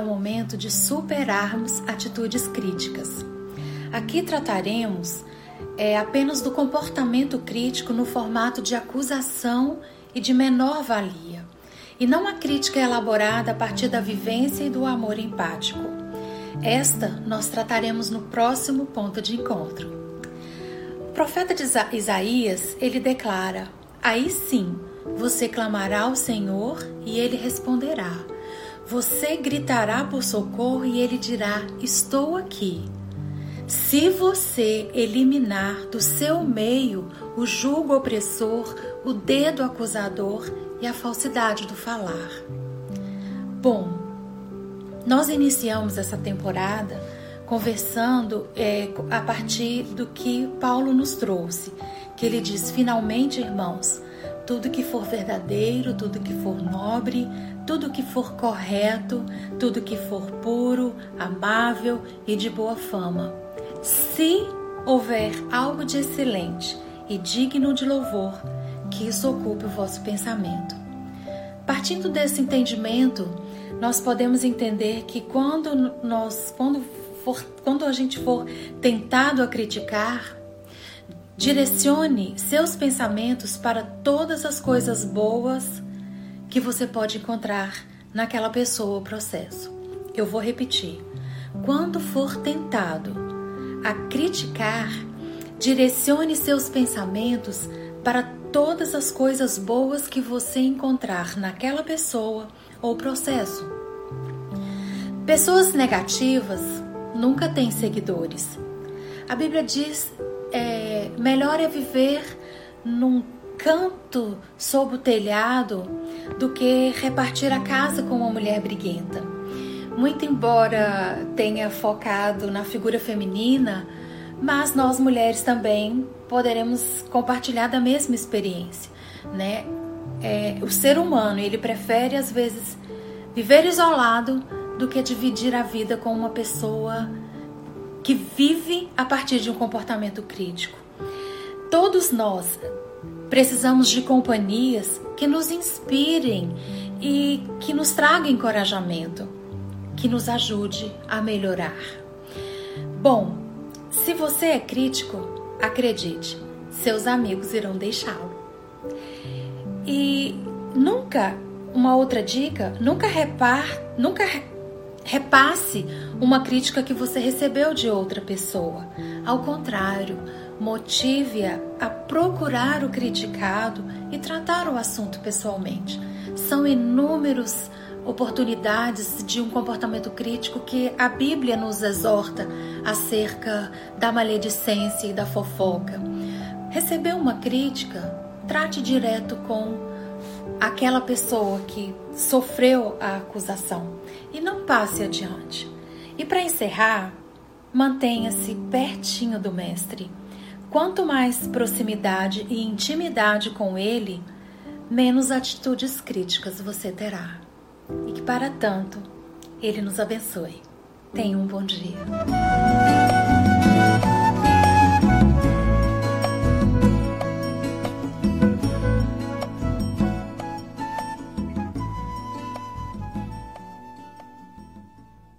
o momento de superarmos atitudes críticas. Aqui trataremos é, apenas do comportamento crítico no formato de acusação e de menor valia, e não a crítica elaborada a partir da vivência e do amor empático. Esta nós trataremos no próximo ponto de encontro. O profeta de Isaías, ele declara: Aí sim, você clamará ao Senhor e ele responderá. Você gritará por socorro e ele dirá: Estou aqui. Se você eliminar do seu meio o jugo opressor, o dedo acusador e a falsidade do falar. Bom, nós iniciamos essa temporada conversando é, a partir do que Paulo nos trouxe, que ele diz: finalmente, irmãos, tudo que for verdadeiro, tudo que for nobre, tudo que for correto, tudo que for puro, amável e de boa fama. Se houver algo de excelente e digno de louvor, que isso ocupe o vosso pensamento. Partindo desse entendimento, nós podemos entender que quando nós quando for, quando a gente for tentado a criticar, direcione seus pensamentos para todas as coisas boas que você pode encontrar naquela pessoa ou processo. Eu vou repetir. Quando for tentado a criticar, direcione seus pensamentos para todas as coisas boas que você encontrar naquela pessoa ou processo. Pessoas negativas nunca têm seguidores. A Bíblia diz: é, melhor é viver num canto sob o telhado do que repartir a casa com uma mulher briguenta. Muito embora tenha focado na figura feminina, mas nós mulheres também poderemos compartilhar da mesma experiência, né? É, o ser humano ele prefere às vezes viver isolado do que dividir a vida com uma pessoa que vive a partir de um comportamento crítico. Todos nós precisamos de companhias que nos inspirem e que nos tragam encorajamento, que nos ajude a melhorar. Bom, se você é crítico, acredite, seus amigos irão deixá-lo. E nunca, uma outra dica, nunca repar, nunca repasse uma crítica que você recebeu de outra pessoa. Ao contrário, motive-a a procurar o criticado e tratar o assunto pessoalmente. São inúmeros oportunidades de um comportamento crítico que a Bíblia nos exorta acerca da maledicência e da fofoca. Recebeu uma crítica, trate direto com aquela pessoa que sofreu a acusação e não passe adiante. E para encerrar, mantenha-se pertinho do Mestre. Quanto mais proximidade e intimidade com ele, menos atitudes críticas você terá. E que para tanto, ele nos abençoe. Tenha um bom dia.